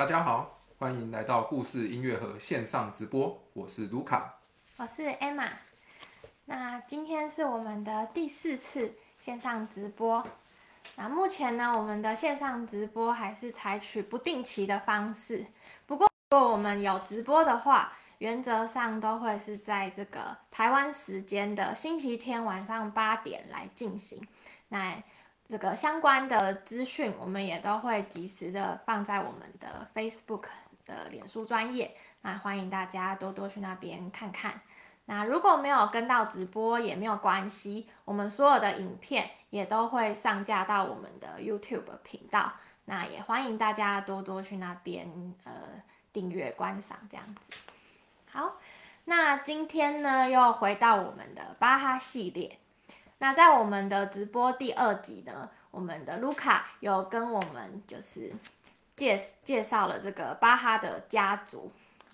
大家好，欢迎来到故事音乐盒线上直播，我是卢卡。我是 Emma。那今天是我们的第四次线上直播。那目前呢，我们的线上直播还是采取不定期的方式。不过，如果我们有直播的话，原则上都会是在这个台湾时间的星期天晚上八点来进行。那这个相关的资讯，我们也都会及时的放在我们的 Facebook 的脸书专业。那欢迎大家多多去那边看看。那如果没有跟到直播也没有关系，我们所有的影片也都会上架到我们的 YouTube 频道。那也欢迎大家多多去那边呃订阅观赏这样子。好，那今天呢又回到我们的巴哈系列。那在我们的直播第二集呢，我们的卢卡有跟我们就是介介绍了这个巴哈的家族。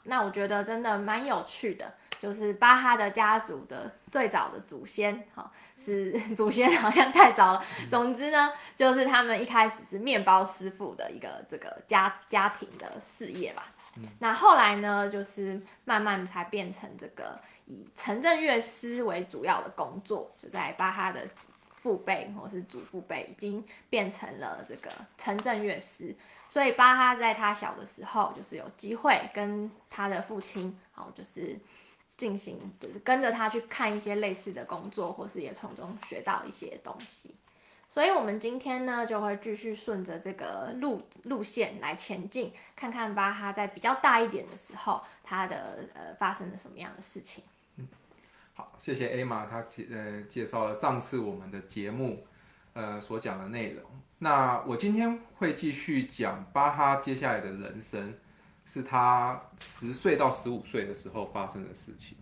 那我觉得真的蛮有趣的，就是巴哈的家族的最早的祖先，哈，是 祖先好像太早了。总之呢，就是他们一开始是面包师傅的一个这个家家庭的事业吧。那后来呢，就是慢慢才变成这个以城镇乐师为主要的工作，就在巴哈的父辈或是祖父辈已经变成了这个城镇乐师。所以巴哈在他小的时候，就是有机会跟他的父亲，好，就是进行，就是跟着他去看一些类似的工作，或是也从中学到一些东西。所以，我们今天呢，就会继续顺着这个路路线来前进，看看巴哈在比较大一点的时候，他的呃发生了什么样的事情。好，谢谢 A 玛，他介呃介绍了上次我们的节目呃所讲的内容。那我今天会继续讲巴哈接下来的人生，是他十岁到十五岁的时候发生的事情。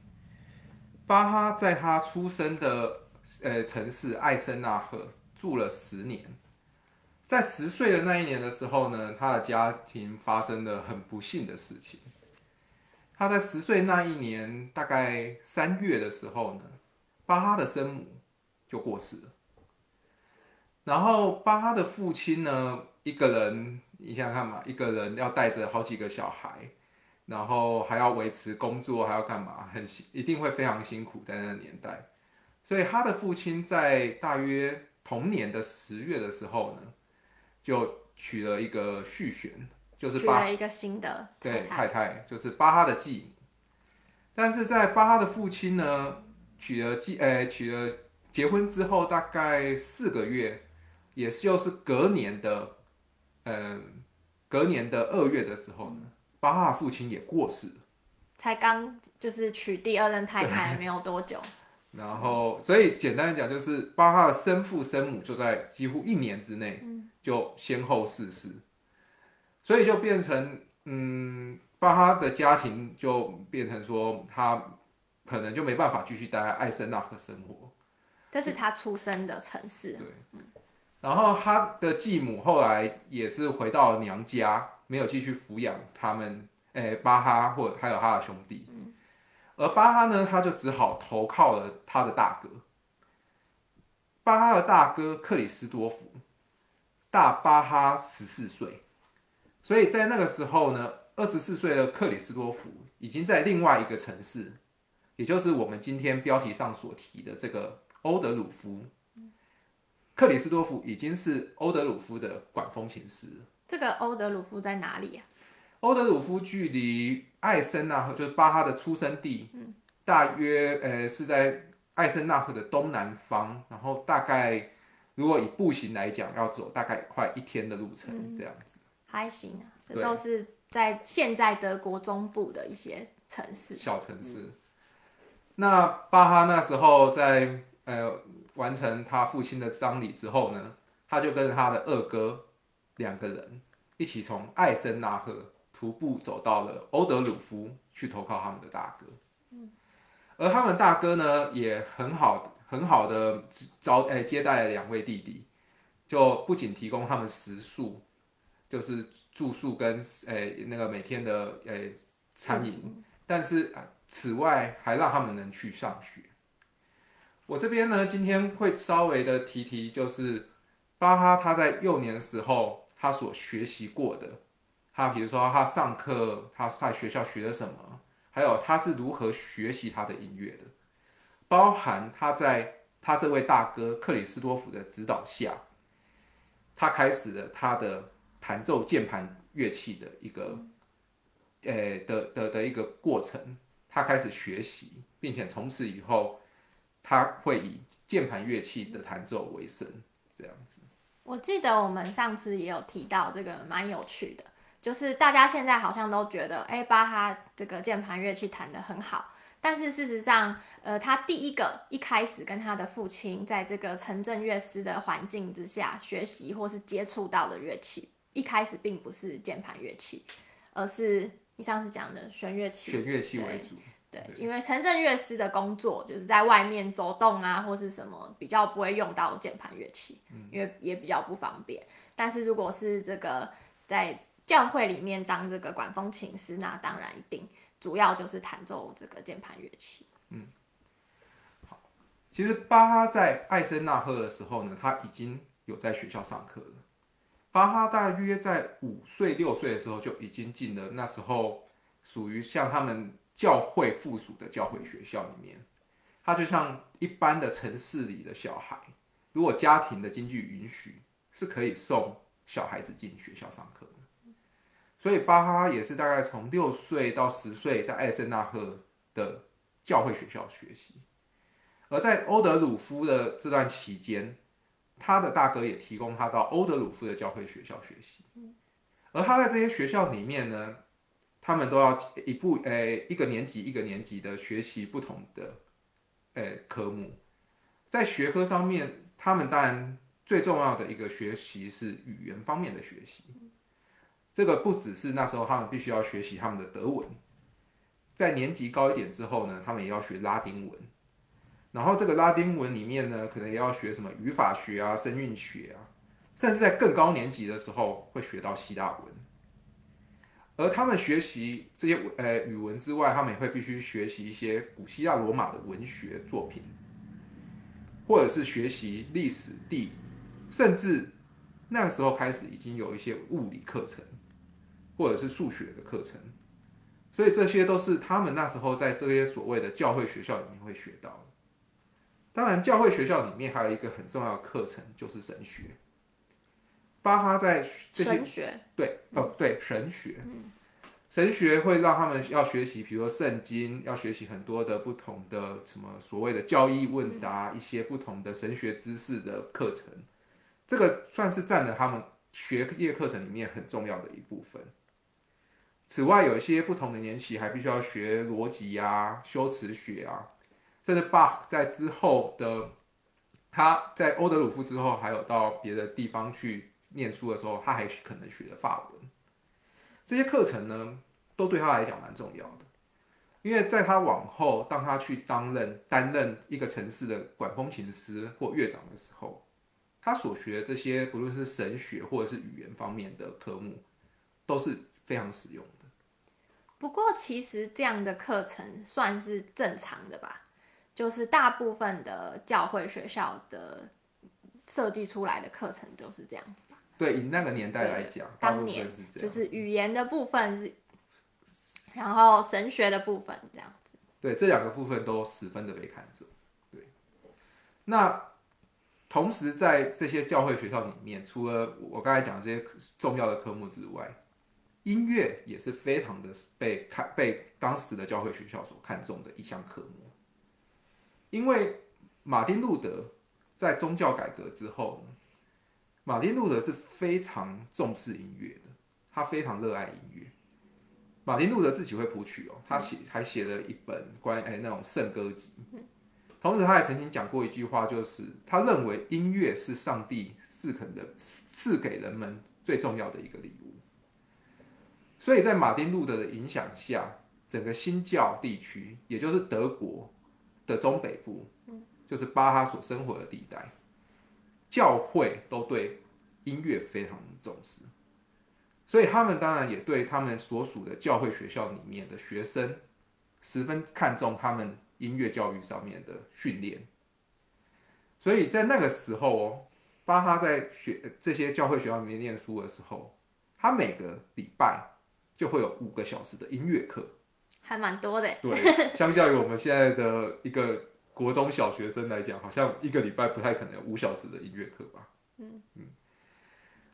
巴哈在他出生的呃城市艾森纳赫。住了十年，在十岁的那一年的时候呢，他的家庭发生了很不幸的事情。他在十岁那一年，大概三月的时候呢，巴哈的生母就过世了。然后巴哈的父亲呢，一个人，你想想看嘛，一个人要带着好几个小孩，然后还要维持工作，还要干嘛，很一定会非常辛苦在那个年代。所以他的父亲在大约。同年的十月的时候呢，就娶了一个续弦，就是娶了一个新的对太太，就是巴哈的继母。但是在巴哈的父亲呢，娶了继呃娶了结婚之后，大概四个月，也是又是隔年的，嗯，隔年的二月的时候呢，巴哈父亲也过世了，才刚就是娶第二任太太没有多久。然后，所以简单的讲，就是巴哈的生父生母就在几乎一年之内就先后逝世，所以就变成，嗯，巴哈的家庭就变成说，他可能就没办法继续待在艾森纳克生活。这是他出生的城市。对，然后他的继母后来也是回到了娘家，没有继续抚养他们，诶，巴哈或还有他的兄弟。而巴哈呢，他就只好投靠了他的大哥。巴哈的大哥克里斯多夫大巴哈十四岁，所以在那个时候呢，二十四岁的克里斯多夫已经在另外一个城市，也就是我们今天标题上所提的这个欧德鲁夫。克里斯多夫已经是欧德鲁夫的管风琴师。这个欧德鲁夫在哪里呀？欧德鲁夫距离艾森纳赫，就是巴哈的出生地，大约呃是在艾森纳赫的东南方，然后大概如果以步行来讲，要走大概快一天的路程这样子。还行啊，这都是在现在德国中部的一些城市，小城市。那巴哈那时候在呃完成他父亲的丧礼之后呢，他就跟他的二哥两个人一起从艾森纳赫。徒步走到了欧德鲁夫去投靠他们的大哥，嗯而他们大哥呢也很好很好的招诶接待了两位弟弟，就不仅提供他们食宿，就是住宿跟诶那个每天的诶餐饮，但是此外还让他们能去上学。我这边呢今天会稍微的提提，就是巴哈他在幼年时候他所学习过的。他比如说他上课，他在学校学了什么，还有他是如何学习他的音乐的，包含他在他这位大哥克里斯多夫的指导下，他开始了他的弹奏键盘乐器的一个，呃的的的一个过程，他开始学习，并且从此以后，他会以键盘乐器的弹奏为生，这样子。我记得我们上次也有提到这个蛮有趣的，就是大家现在好像都觉得，哎，巴哈这个键盘乐器弹得很好，但是事实上，呃，他第一个一开始跟他的父亲在这个城镇乐师的环境之下学习或是接触到的乐器，一开始并不是键盘乐器，而是你上次讲的弦乐器，弦乐器为主。对，因为城镇乐师的工作就是在外面走动啊，或是什么比较不会用到键盘乐器，因为也比较不方便。但是如果是这个在教会里面当这个管风琴师，那当然一定主要就是弹奏这个键盘乐器。嗯，好，其实巴哈在艾森纳赫的时候呢，他已经有在学校上课了。巴哈大约在五岁六岁的时候就已经进了那时候属于像他们。教会附属的教会学校里面，他就像一般的城市里的小孩，如果家庭的经济允许，是可以送小孩子进学校上课的。所以巴哈也是大概从六岁到十岁在艾森纳赫的教会学校学习，而在欧德鲁夫的这段期间，他的大哥也提供他到欧德鲁夫的教会学校学习，而他在这些学校里面呢。他们都要一步诶，一个年级一个年级的学习不同的诶科目，在学科上面，他们当然最重要的一个学习是语言方面的学习。这个不只是那时候他们必须要学习他们的德文，在年级高一点之后呢，他们也要学拉丁文。然后这个拉丁文里面呢，可能也要学什么语法学啊、声韵学啊，甚至在更高年级的时候会学到希腊文。而他们学习这些呃语文之外，他们也会必须学习一些古希腊罗马的文学作品，或者是学习历史、地理，甚至那个时候开始已经有一些物理课程，或者是数学的课程，所以这些都是他们那时候在这些所谓的教会学校里面会学到的。当然，教会学校里面还有一个很重要的课程就是神学。巴哈在这些对哦对神学，神学会让他们要学习，比如说圣经，要学习很多的不同的什么所谓的教义问答，一些不同的神学知识的课程，这个算是占了他们学业课程里面很重要的一部分。此外，有一些不同的年级还必须要学逻辑啊、修辞学啊，甚至巴在之后的他在欧德鲁夫之后，还有到别的地方去。念书的时候，他还可能学的法文，这些课程呢，都对他来讲蛮重要的。因为在他往后，当他去担任担任一个城市的管风琴师或乐长的时候，他所学的这些，不论是神学或者是语言方面的科目，都是非常实用的。不过，其实这样的课程算是正常的吧？就是大部分的教会学校的设计出来的课程都是这样子吧？对，以那个年代来讲，当年就是语言的部分是，然后神学的部分这样子。对，这两个部分都十分的被看重。对，那同时在这些教会学校里面，除了我刚才讲这些重要的科目之外，音乐也是非常的被看被当时的教会学校所看重的一项科目。因为马丁路德在宗教改革之后。马丁路德是非常重视音乐的，他非常热爱音乐。马丁路德自己会谱曲哦，他写还写了一本关于哎那种圣歌集。同时，他也曾经讲过一句话，就是他认为音乐是上帝赐肯的赐给人们最重要的一个礼物。所以在马丁路德的影响下，整个新教地区，也就是德国的中北部，就是巴哈所生活的地带。教会都对音乐非常重视，所以他们当然也对他们所属的教会学校里面的学生十分看重他们音乐教育上面的训练。所以在那个时候哦，巴哈在学这些教会学校里面念书的时候，他每个礼拜就会有五个小时的音乐课。还蛮多的。对，相较于我们现在的一个国中小学生来讲，好像一个礼拜不太可能有五小时的音乐课吧。嗯嗯。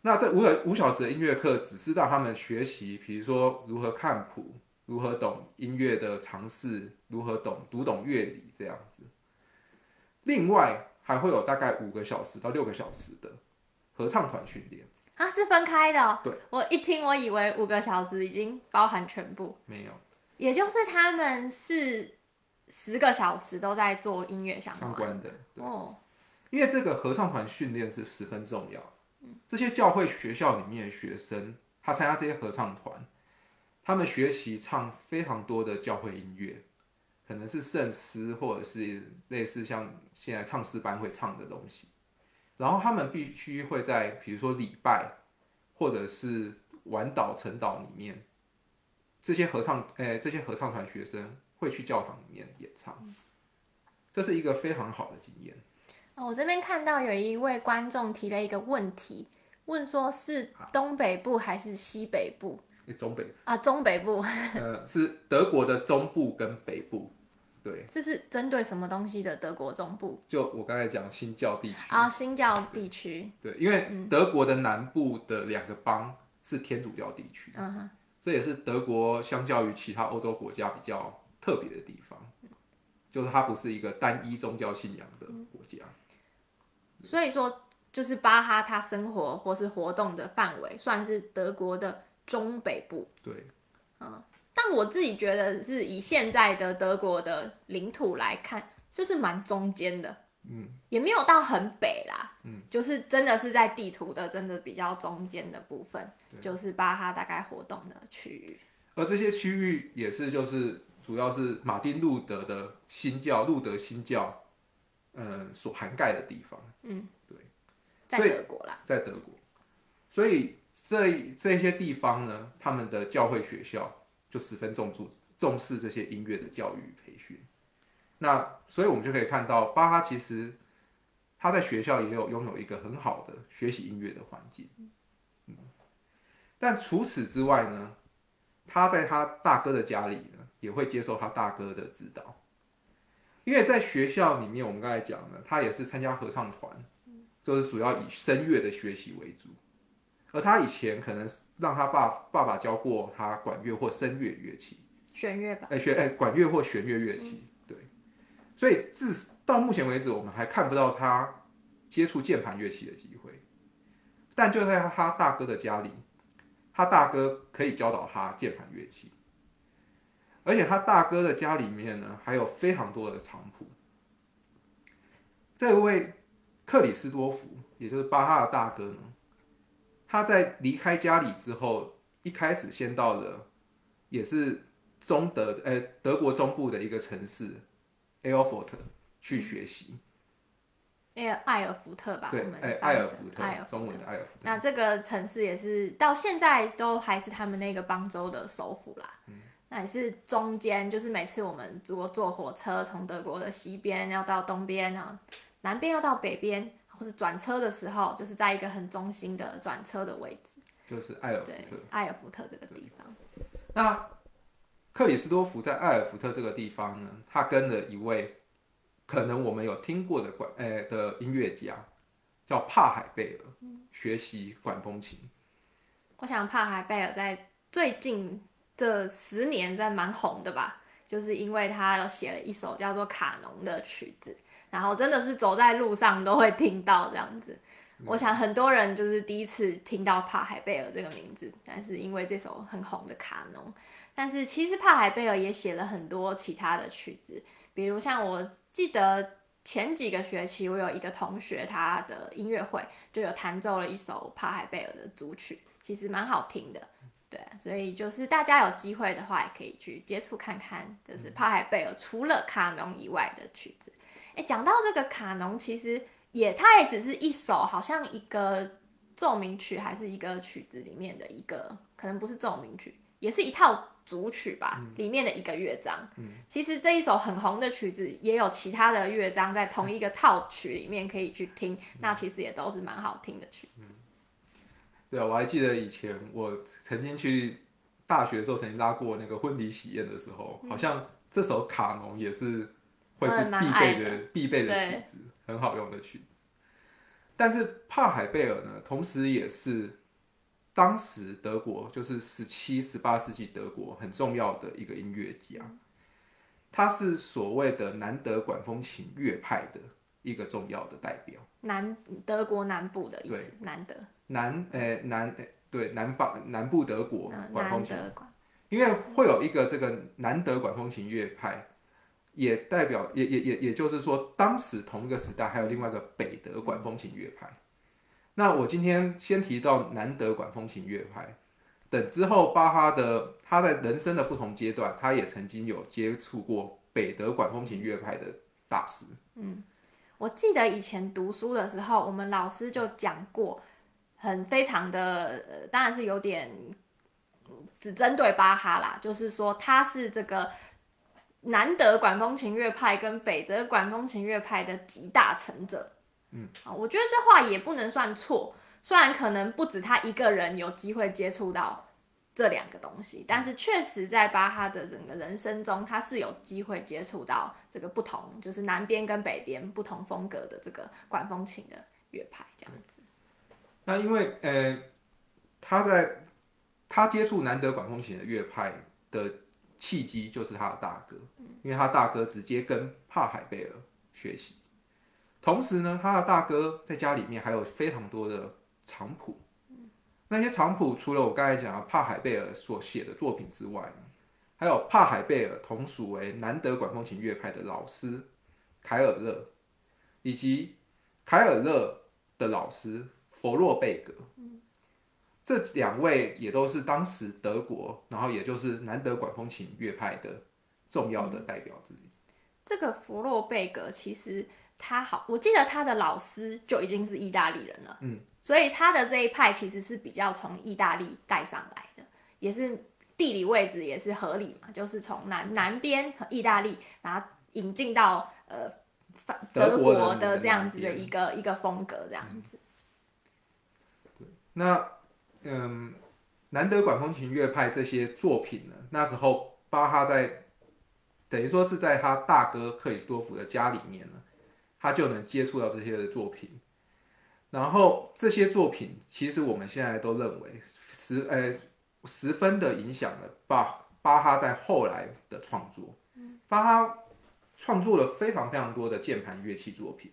那这五个五小时的音乐课，只是让他们学习，比如说如何看谱，如何懂音乐的常识，如何懂读懂乐理这样子。另外还会有大概五个小时到六个小时的合唱团训练。啊，是分开的、哦。对，我一听，我以为五个小时已经包含全部，没有也就是他们是十个小时都在做音乐相关。相关的。哦，因为这个合唱团训练是十分重要。这些教会学校里面的学生，他参加这些合唱团，他们学习唱非常多的教会音乐，可能是圣诗或者是类似像现在唱诗班会唱的东西。然后他们必须会在比如说礼拜或者是晚岛、晨岛里面，这些合唱，诶、这些合唱团学生会去教堂里面演唱，这是一个非常好的经验。哦我这边看到有一位观众提了一个问题，问说是东北部还是西北部？诶中北，啊？中北部，呃，是德国的中部跟北部，对，这是针对什么东西的德国中部？就我刚才讲新教地区，啊？新教地区，对，因为德国的南部的两个邦是天主教地区，嗯哼，这也是德国相较于其他欧洲国家比较特别的地方，就是它不是一个单一宗教信仰的国家。所以说就是巴哈他生活或是活动的范围算是德国的中北部。对，但我自己觉得是以现在的德国的领土来看，就是蛮中间的，嗯，也没有到很北啦，嗯，就是真的是在地图的真的比较中间的部分，就是巴哈大概活动的区域。而这些区域也是就是主要是马丁路德的新教路德新教，嗯，所涵盖的地方。嗯，对，在德国啦，在德国，所以这这些地方呢，他们的教会学校就十分重注重视这些音乐的教育培训。那所以我们就可以看到，巴哈其实他在学校也有拥有一个很好的学习音乐的环境。嗯，但除此之外呢，他在他大哥的家里呢，也会接受他大哥的指导。因为在学校里面，我们刚才讲了，他也是参加合唱团，就是主要以声乐的学习为主。而他以前可能让他爸爸爸教过他管乐或声乐乐器，弦乐吧，哎、学哎、管乐或弦乐乐器，对。所以至到目前为止，我们还看不到他接触键盘乐器的机会。但就在他大哥的家里，他大哥可以教导他键盘乐器，而且他大哥的家里面呢，还有非常多的藏谱。这位克里斯多夫，也就是巴哈的大哥呢，他在离开家里之后，一开始先到了，也是中德呃德国中部的一个城市 e l f o r 去学习。那个艾尔福特吧，对我们，哎，埃尔福特中文特的埃尔福特。那这个城市也是到现在都还是他们那个邦州的首府啦。那也是中间，就是每次我们如果坐火车从德国的西边要到东边啊，南边要到北边，或是转车的时候，就是在一个很中心的转车的位置。就是埃尔福对特。，埃尔福特这个地方。那克里斯多夫在艾尔福特这个地方呢，他跟了一位可能我们有听过的管呃的音乐家，叫帕海贝尔，学习管风琴。我想帕海贝尔在最近这十年在蛮红的吧，就是因为他有写了一首叫做《卡农》的曲子，然后真的是走在路上都会听到这样子。我想很多人就是第一次听到帕海贝尔这个名字，但是因为这首很红的《卡农》，但是其实帕海贝尔也写了很多其他的曲子，比如像我记得前几个学期我有一个同学，他的音乐会就有弹奏了一首帕海贝尔的组曲，其实蛮好听的。对，所以就是大家有机会的话，也可以去接触看看，就是帕海贝尔除了卡农以外的曲子。哎，讲到这个卡农，其实也它也只是一首，好像一个奏鸣曲还是一个曲子里面的一个，可能不是奏鸣曲，也是一套组曲吧，里面的一个乐章。其实这一首很红的曲子，也有其他的乐章在同一个套曲里面可以去听，那其实也都是蛮好听的曲子。对啊，我还记得以前我曾经去大学的时候，曾经拉过那个婚礼喜宴的时候，好像这首卡农也是会是必备的必备的曲子，很好用的曲子。但是帕海贝尔呢，同时也是当时德国就是十七、十八世纪德国很重要的一个音乐家，他是所谓的南德管风琴乐派的一个重要的代表。南德国南部的意思，南德，南呃南呃对南方南部德国嗯，管风琴，因为会有一个这个南德管风琴乐派，也代表也也也也就是说，当时同一个时代还有另外一个北德管风琴乐派。那我今天先提到南德管风琴乐派，等之后巴哈的他在人生的不同阶段，他也曾经有接触过北德管风琴乐派的大师。嗯我记得以前读书的时候，我们老师就讲过，很非常的，呃，当然是有点只针对巴哈啦，就是说他是这个南德管风琴乐派跟北德管风琴乐派的集大成者。嗯，啊，我觉得这话也不能算错，虽然可能不止他一个人有机会接触到这两个东西，但是确实在巴哈的整个人生中，他是有机会接触到这个不同，就是南边跟北边不同风格的这个管风琴的乐派这样子。那因为呃，他在他接触南德管风琴的乐派的契机就是他的大哥，因为他大哥直接跟帕海贝尔学习，同时呢，他的大哥在家里面还有非常多的长谱，那些长谱除了我刚才讲的帕海贝尔所写的作品之外呢，还有帕海贝尔同属为南德管风琴乐派的老师凯尔勒，以及凯尔勒的老师佛洛贝格，这两位也都是当时德国，然后也就是南德管风琴乐派的重要的代表之一。这个弗洛贝格其实他好，我记得他的老师就已经是意大利人了，嗯，所以他的这一派其实是比较从意大利带上来的，也是地理位置也是合理嘛，就是从南南边从意大利，然后引进到呃德国的这样子的一个一个风格这样子。那嗯，南德管风琴乐派这些作品呢，那时候巴哈在等于说是在他大哥克里斯多夫的家里面呢，他就能接触到这些的作品。然后这些作品，其实我们现在都认为十呃十分的影响了巴巴哈在后来的创作。巴哈创作了非常非常多的键盘乐器作品。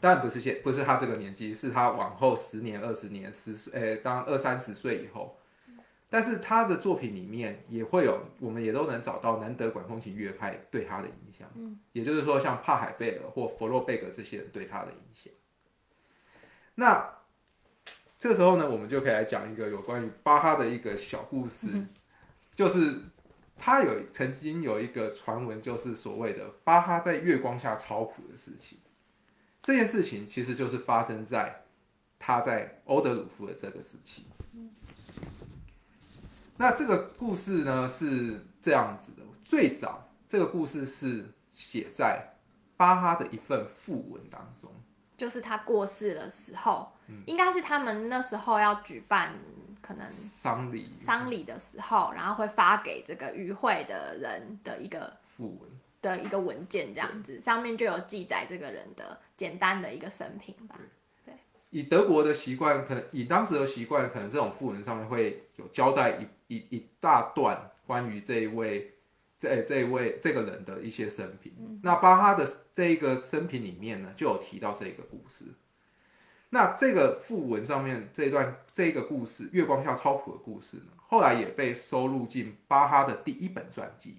当然不是现不是他这个年纪，是他往后十年、二十年、十岁，呃，当二三十岁以后，但是他的作品里面也会有，我们也都能找到南德管风琴乐派对他的影响。嗯，也就是说，像帕海贝尔或弗洛贝格这些人对他的影响。那这个时候呢，我们就可以来讲一个有关于巴哈的一个小故事，就是他有曾经有一个传闻，就是所谓的巴哈在月光下抄谱的事情。这件事情其实就是发生在他在欧德鲁夫的这个时期。那这个故事呢是这样子的，最早这个故事是写在巴哈的一份讣文当中。就是他过世的时候，嗯。应该是他们那时候要举办可能丧礼。丧礼的时候，然后会发给这个与会的人的一个讣文，的一个文件，这样子上面就有记载这个人的简单的一个生平吧。以德国的习惯，可能以当时的习惯，可能这种讣文上面会有交代一一一大段关于这一位这这一位这个人的一些生平。那巴哈的这一个生平里面呢，就有提到这个故事。那这个附文上面这一段这个故事，月光下超谱的故事呢，后来也被收录进巴哈的第一本传记里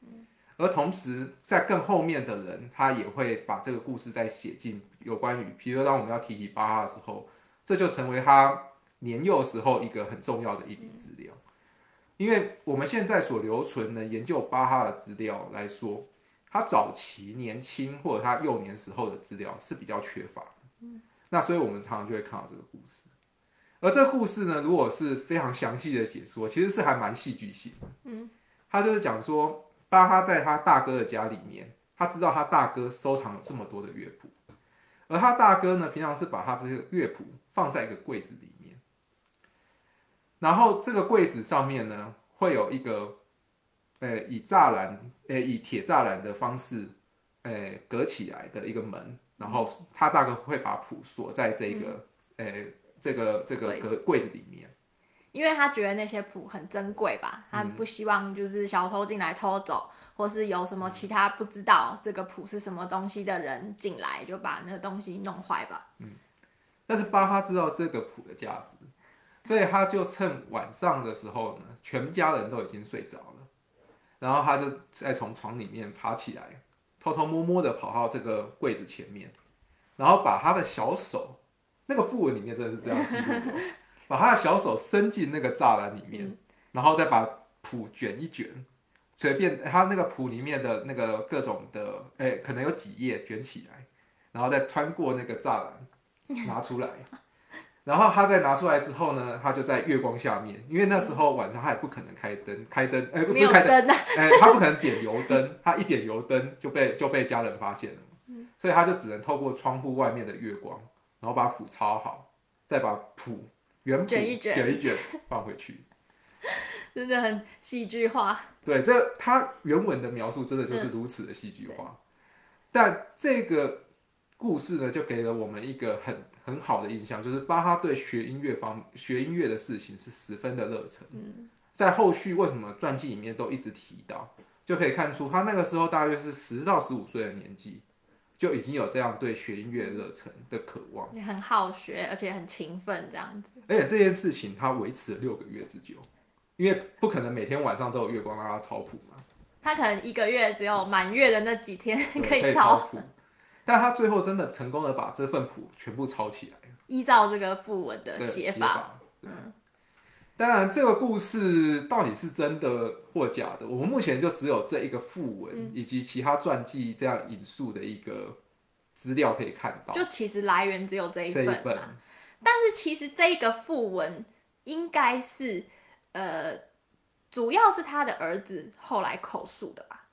面。而同时，在更后面的人，他也会把这个故事再写进有关于，比如说当我们要提起巴哈的时候，这就成为他年幼时候一个很重要的一笔资料。因为我们现在所留存的研究巴哈的资料来说，他早期年轻或者他幼年时候的资料是比较缺乏的。那所以我们常常就会看到这个故事。而这个故事呢，如果是非常详细的解说，其实是还蛮戏剧性的。嗯，他就是讲说。巴哈在他大哥的家里面，他知道他大哥收藏了这么多的乐谱，而他大哥呢，平常是把他这些乐谱放在一个柜子里面，然后这个柜子上面呢，会有一个，呃，以栅栏，呃，以铁栅栏的方式，呃，隔起来的一个门，然后他大概会把谱锁在这个，呃，这个这个柜隔柜子里面。因为他觉得那些谱很珍贵吧，他不希望就是小偷进来偷走，或是有什么其他不知道这个谱是什么东西的人进来就把那个东西弄坏吧。嗯但是巴哈知道这个谱的价值，所以他就趁晚上的时候呢，全家人都已经睡着了，然后他就再从床里面爬起来，偷偷摸摸的跑到这个柜子前面，然后把他的小手，那个副文里面真的是这样记录的哦，把他的小手伸进那个栅栏里面，然后再把谱卷一卷，随便他那个谱里面的那个各种的，哎、可能有几页卷起来，然后再穿过那个栅栏。拿出来，然后他再拿出来之后呢，他就在月光下面，因为那时候晚上他也不可能开灯，开灯，哎、不没有是开灯，哎、他不可能点油灯，他一点油灯就被就被家人发现了嘛，所以他就只能透过窗户外面的月光，然后把谱抄好，再把谱原谱卷一卷。卷一卷放回去。真的很戏剧化。对，这他原文的描述真的就是如此的戏剧化，但这个故事呢，就给了我们一个很很好的印象，就是巴哈对学音乐方学音乐的事情是十分的热忱。嗯在后续为什么传记里面都一直提到，就可以看出他那个时候大约是十到十五岁的年纪，就已经有这样对学音乐热忱的渴望，也很好学，而且很勤奋，这样子。而且这件事情他维持了六个月之久，因为不可能每天晚上都有月光让他抄谱嘛。他可能一个月只有满月的那几天 可以抄但他最后真的成功的把这份谱全部抄起来依照这个副文的的写法。嗯，当然这个故事到底是真的或假的，我们目前就只有这一个副文、嗯以及其他传记这样引述的一个资料可以看到。就其实来源只有这一这份啊一份，但是其实这一个副文应该是呃，主要是他的儿子后来口述的吧。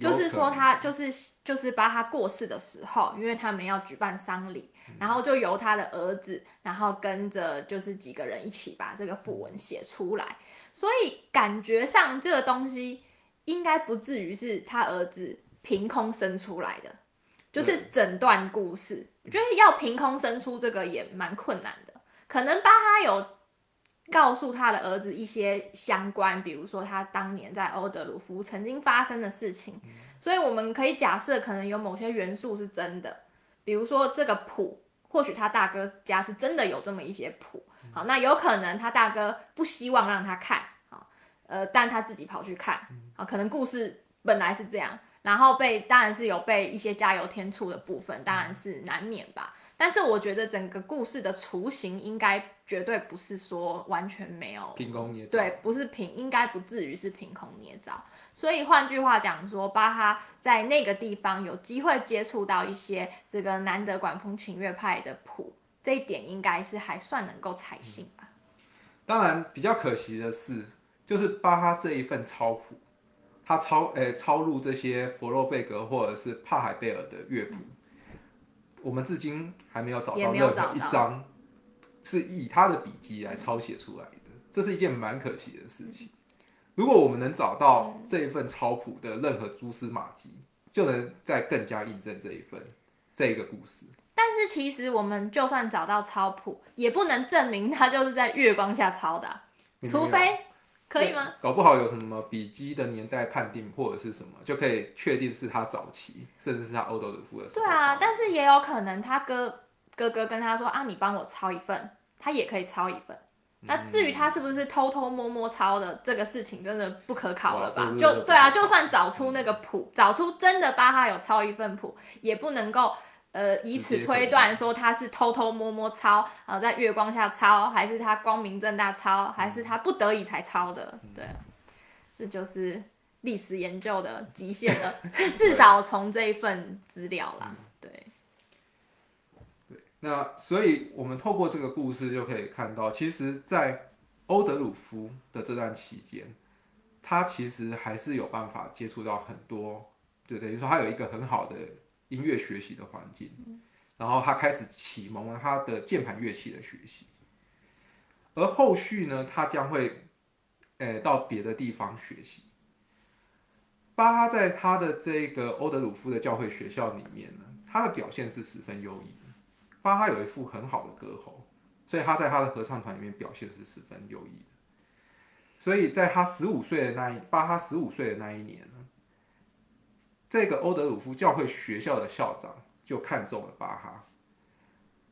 就是说他就是就是巴哈过世的时候，因为他们要举办丧礼，然后就由他的儿子，然后跟着就是几个人一起把这个符文写出来，所以感觉上这个东西应该不至于是他儿子凭空生出来的，就是整段故事，我觉得要凭空生出这个也蛮困难的，可能巴哈有告诉他的儿子一些相关，比如说他当年在欧德鲁夫曾经发生的事情，所以我们可以假设可能有某些元素是真的，比如说这个谱，或许他大哥家是真的有这么一些谱，好，那有可能他大哥不希望让他看，好，呃，但他自己跑去看，好，可能故事本来是这样，然后被当然是有被一些加油添醋的部分，当然是难免吧。但是我觉得整个故事的雏形应该绝对不是说完全没有凭空捏造。对，不是凭，应该不至于是凭空捏造。所以换句话讲说，巴哈在那个地方有机会接触到一些这个南德管风琴乐派的谱，这一点应该是还算能够采信吧。当然，比较可惜的是，就是巴哈这一份抄谱，他抄诶、抄录这些佛洛贝格或者是帕海贝尔的乐谱，我们至今还没有找到任何没有找到一张是以他的笔记来抄写出来的，这是一件蛮可惜的事情。如果我们能找到这一份抄谱的任何蛛丝马迹，就能再更加印证这一份这一个故事。但是其实我们就算找到抄谱，也不能证明他就是在月光下抄的啊、除非可以吗？？搞不好有什么笔记的年代判定或者是什么，就可以确定是他早期，甚至是他欧斗鲁夫的时候对啊，但是也有可能他哥哥哥跟他说啊，你帮我抄一份，他也可以抄一份。那至于他是不是偷偷摸摸抄的，这个事情真的不可考了吧？就对啊，就算找出那个谱，找出真的巴哈有抄一份谱，也不能够呃以此推断说他是偷偷摸摸抄，然后在月光下抄，还是他光明正大抄，还是他不得已才抄的？对啊，这就是历史研究的极限了，至少从这一份资料啦，对。那所以，我们透过这个故事就可以看到，其实，在欧德鲁夫的这段期间，他其实还是有办法接触到很多，就等于说他有一个很好的音乐学习的环境，然后他开始启蒙了他的键盘乐器的学习。而后续呢，他将会，呃，到别的地方学习。巴哈在他的这个欧德鲁夫的教会学校里面呢，他的表现是十分优异的。巴哈有一副很好的歌喉，所以他在他的合唱团里面表现是十分优异的。所以在他十五岁的那一巴哈十五岁的那一年呢，这个欧德鲁夫教会学校的校长就看中了巴哈，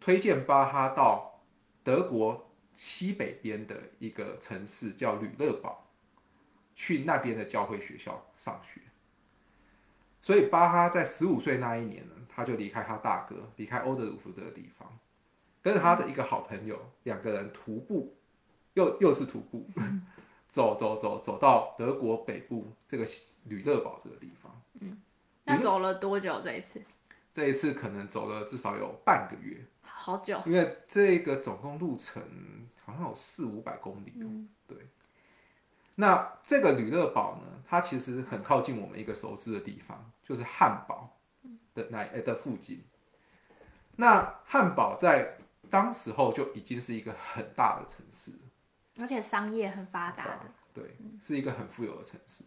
推荐巴哈到德国西北边的一个城市叫吕勒堡。去那边的教会学校上学，所以巴哈在十五岁那一年呢，他就离开他大哥，离开欧德鲁夫这个地方，跟着他的一个好朋友，两个人徒步，又又是徒步，走走走走到德国北部这个吕勒堡这个地方。嗯，那走了多久这一次？这一次可能走了至少有半个月，好久，因为这个总共路程好像有四五百公里。嗯，对。那这个吕勒堡呢？它其实很靠近我们一个熟知的地方，就是汉堡的那的附近。那汉堡在当时候就已经是一个很大的城市，而且商业很发达的，对，是一个很富有的城市。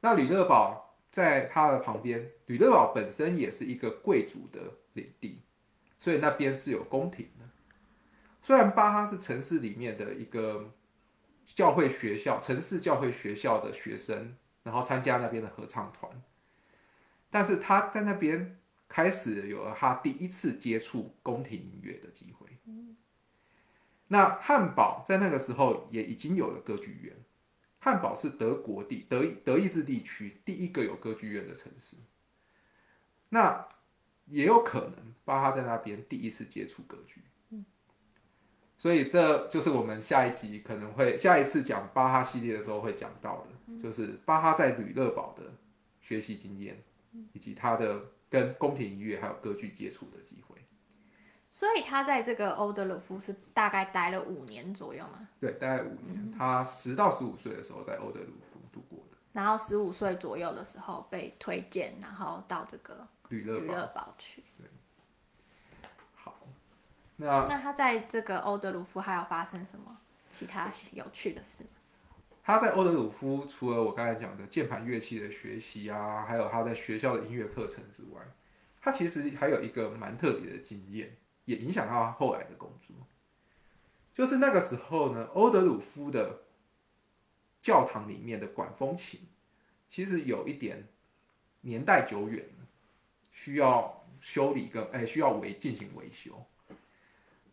那吕勒堡在它的旁边，吕勒堡本身也是一个贵族的领地，所以那边是有宫廷的。虽然巴哈是城市里面的一个。教会学校、城市教会学校的学生，然后参加那边的合唱团，但是他在那边开始有了他第一次接触宫廷音乐的机会。那汉堡在那个时候也已经有了歌剧院，汉堡是德国地德德意志地区第一个有歌剧院的城市。那也有可能巴哈在那边第一次接触歌剧。所以这就是我们下一集可能会下一次讲巴哈系列的时候会讲到的，就是巴哈在吕乐堡的学习经验，以及他的跟宫廷音乐还有歌剧接触的机会。所以他在这个欧德鲁夫是大概待了五年左右吗？对，大概五年。他十到十五岁的时候在欧德鲁夫度过的。然后十五岁左右的时候被推荐，然后到这个吕乐堡去。那那他在这个欧德鲁夫还有发生什么其他有趣的事？他在欧德鲁夫除了我刚才讲的键盘乐器的学习啊，还有他在学校的音乐课程之外，他其实还有一个蛮特别的经验，也影响到他后来的工作。就是那个时候呢，欧德鲁夫的教堂里面的管风琴，其实有一点年代久远需要修理跟哎需要维进行维修。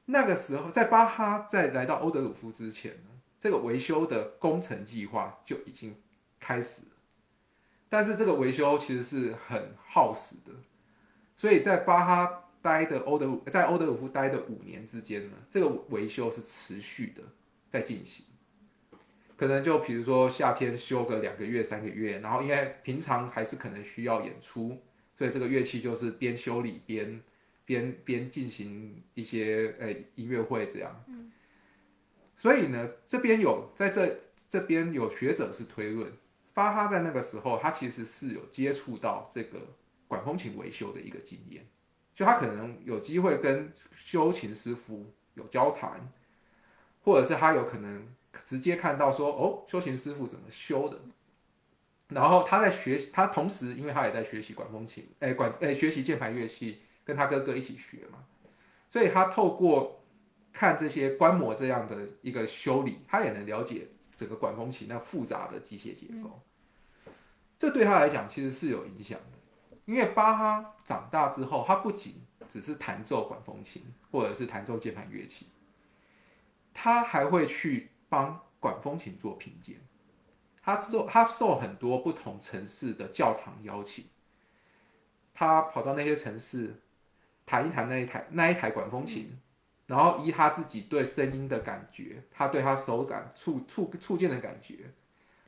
那个时候，在巴哈在来到欧德鲁夫之前呢，这个维修的工程计划就已经开始。但是这个维修其实是很耗时的，所以在巴哈待的欧德鲁在欧德鲁夫待的五年之间呢，这个维修是持续的在进行。可能就比如说夏天修个两个月、三个月，然后因为平常还是可能需要演出，所以这个乐器就是边修理边。边边进行一些呃音乐会这样，所以呢，这边有在这这边有学者是推论，巴哈在那个时候他其实是有接触到这个管风琴维修的一个经验，就他可能有机会跟修琴师傅有交谈，或者是他有可能直接看到说哦，修琴师傅怎么修的，然后他在学习，他同时因为他也在学习管风琴，哎管哎学习键盘乐器。跟他哥哥一起学嘛，所以他透过看这些观摩这样的一个修理，他也能了解整个管风琴那复杂的机械结构。这对他来讲其实是有影响的，因为巴哈长大之后，他不仅只是弹奏管风琴或者是弹奏键盘乐器，他还会去帮管风琴做品鉴。他受他受很多不同城市的教堂邀请，他跑到那些城市。弹一弹那一台那一台管风琴，然后依他自己对声音的感觉，他对他手感触触触键的感觉，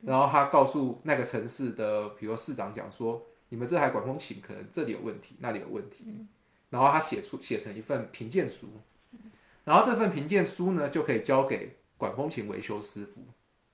然后他告诉那个城市的，比如市长讲说，你们这台管风琴可能这里有问题，那里有问题，然后他写出写成一份评鉴书，然后这份评鉴书呢就可以交给管风琴维修师傅，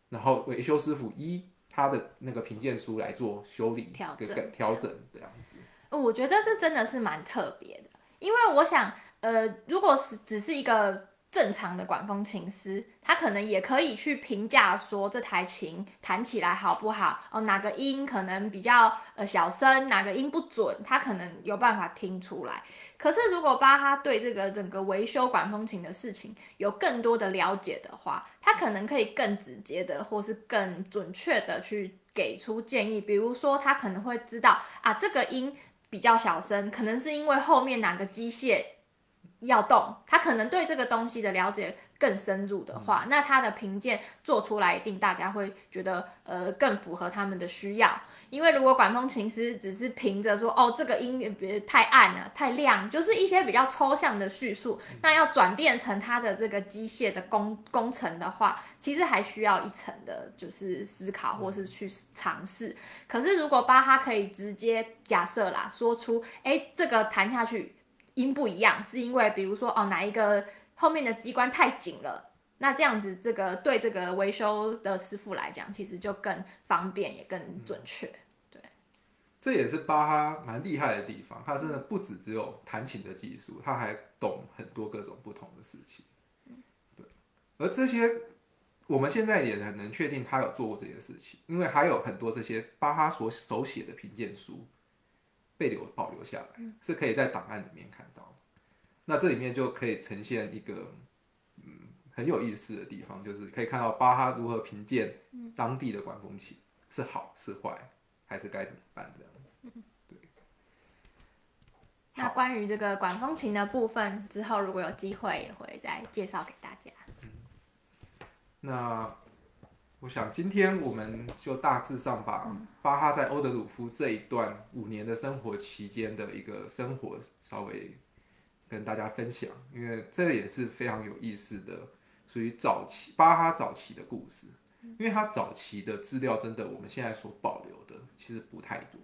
然后维修师傅依他的那个评鉴书来做修理调整调整这样子。我觉得这真的是蛮特别的。因为我想，呃，如果是只是一个正常的管风琴师，他可能也可以去评价说这台琴弹起来好不好哦，哪个音可能比较呃小声，哪个音不准，他可能有办法听出来。可是如果巴哈对这个整个维修管风琴的事情有更多的了解的话，他可能可以更直接的或是更准确的去给出建议。比如说，他可能会知道啊，这个音比较小声，可能是因为后面哪个机械。要动，他可能对这个东西的了解更深入的话，那他的评鉴做出来一定大家会觉得呃更符合他们的需要。因为如果管风琴师只是凭着说哦这个音别太暗了、太亮，就是一些比较抽象的叙述，那要转变成它的这个机械的工工程的话，其实还需要一层的就是思考或是去尝试。可是如果巴哈可以直接假设啦，说出哎这个弹下去。音不一样，是因为比如说哦，哪一个后面的机关太紧了，那这样子这个对这个维修的师傅来讲，其实就更方便也更准确。对，这也是巴哈蛮厉害的地方，他真的不止只有弹琴的技术，他还懂很多各种不同的事情。对，而这些我们现在也很能确定他有做过这些事情，因为还有很多这些巴哈所手写的评鉴书。被留保留下来，是可以在档案里面看到。那这里面就可以呈现一个嗯很有意思的地方，就是可以看到巴哈如何评鉴当地的管风琴是好是坏，还是该怎么办的。对。那关于这个管风琴的部分，之后如果有机会也会再介绍给大家。嗯那。我想今天我们就大致上把巴哈在欧德鲁夫这一段五年的生活期间的一个生活稍微跟大家分享，因为这个也是非常有意思的，属于早期巴哈早期的故事。因为他早期的资料真的我们现在所保留的其实不太多，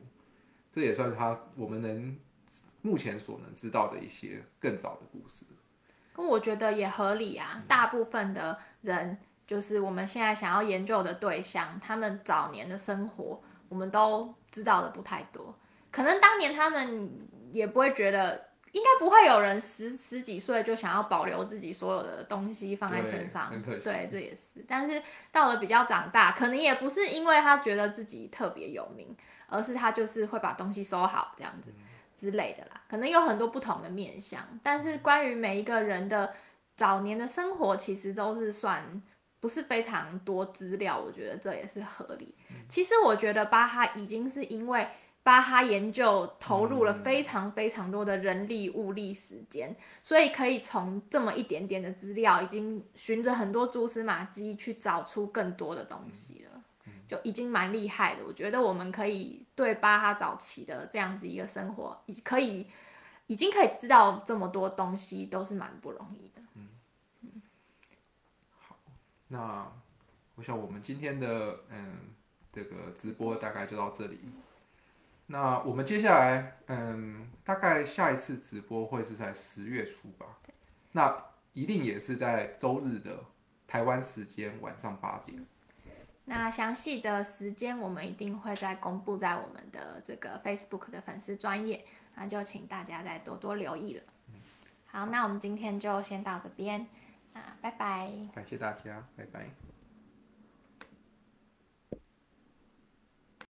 这也算是他我们能目前所能知道的一些更早的故事。跟我觉得也合理啊，大部分的人。就是我们现在想要研究的对象，他们早年的生活，我们都知道的不太多。可能当年他们也不会觉得，应该不会有人十十几岁就想要保留自己所有的东西放在身上。对，这也是。但是到了比较长大，可能也不是因为他觉得自己特别有名，而是他就是会把东西收好这样子之类的啦。可能有很多不同的面向，但是关于每一个人的早年的生活，其实都是算。不是非常多资料，我觉得这也是合理。其实我觉得巴哈已经是因为巴哈研究投入了非常非常多的人力物力时间，所以可以从这么一点点的资料，已经循着很多蛛丝马迹去找出更多的东西了，就已经蛮厉害的。我觉得我们可以对巴哈早期的这样子一个生活，已可以已经可以知道这么多东西，都是蛮不容易的。嗯，好那我想我们今天的嗯这个直播大概就到这里。那我们接下来嗯大概下一次直播会是在十月初吧。那一定也是在周日的台湾时间晚上八点。那详细的时间我们一定会再公布在我们的这个 Facebook 的粉丝专业，那就请大家再多多留意了。好，那我们今天就先到这边。那，拜拜！感谢大家，拜拜。